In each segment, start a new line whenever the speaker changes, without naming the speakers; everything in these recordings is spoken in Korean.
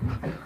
Thank you.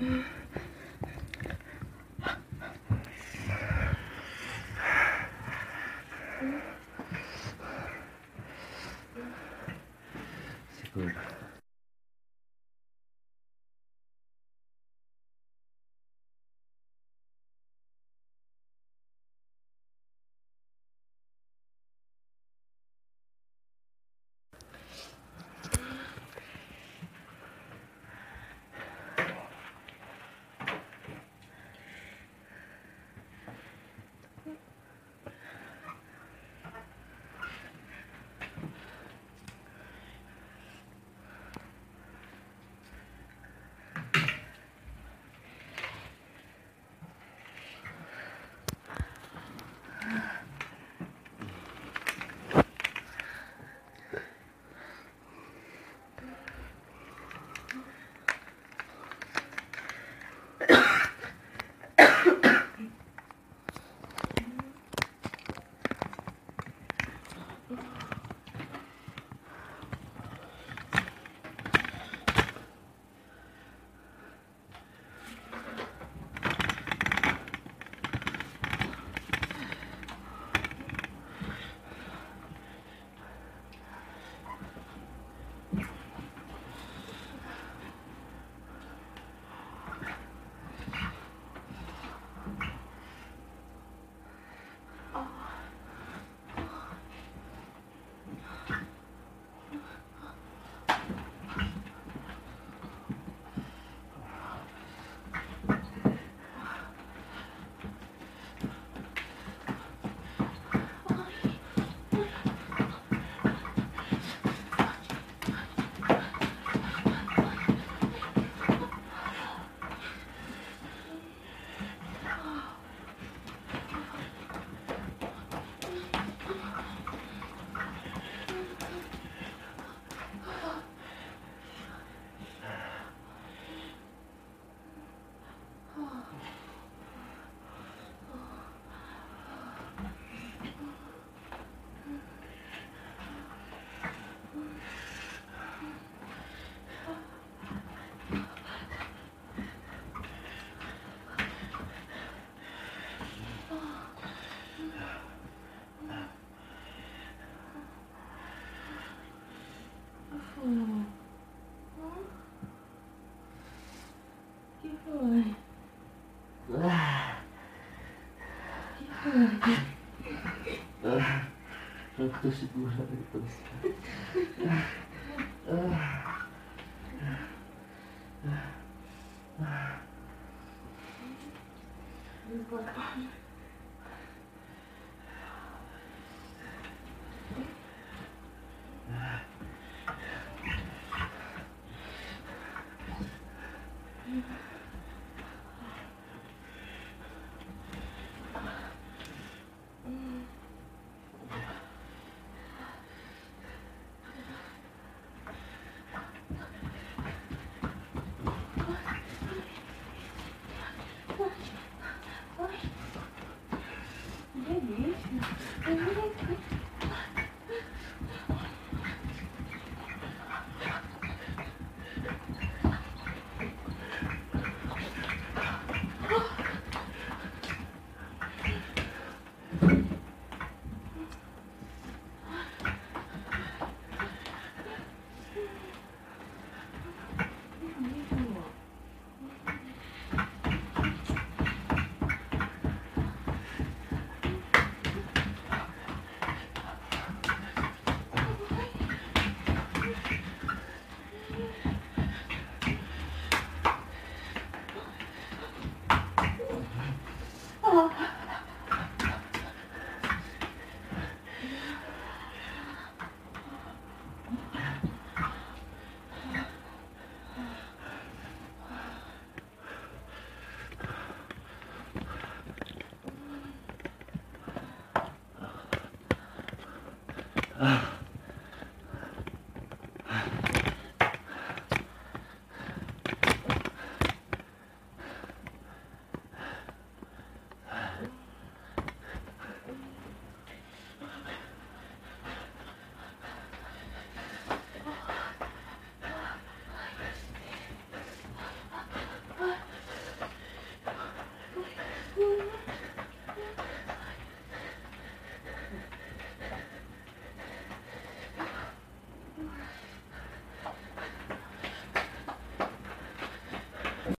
嗯。Кто седьмой шаг Не
you. 아. 아.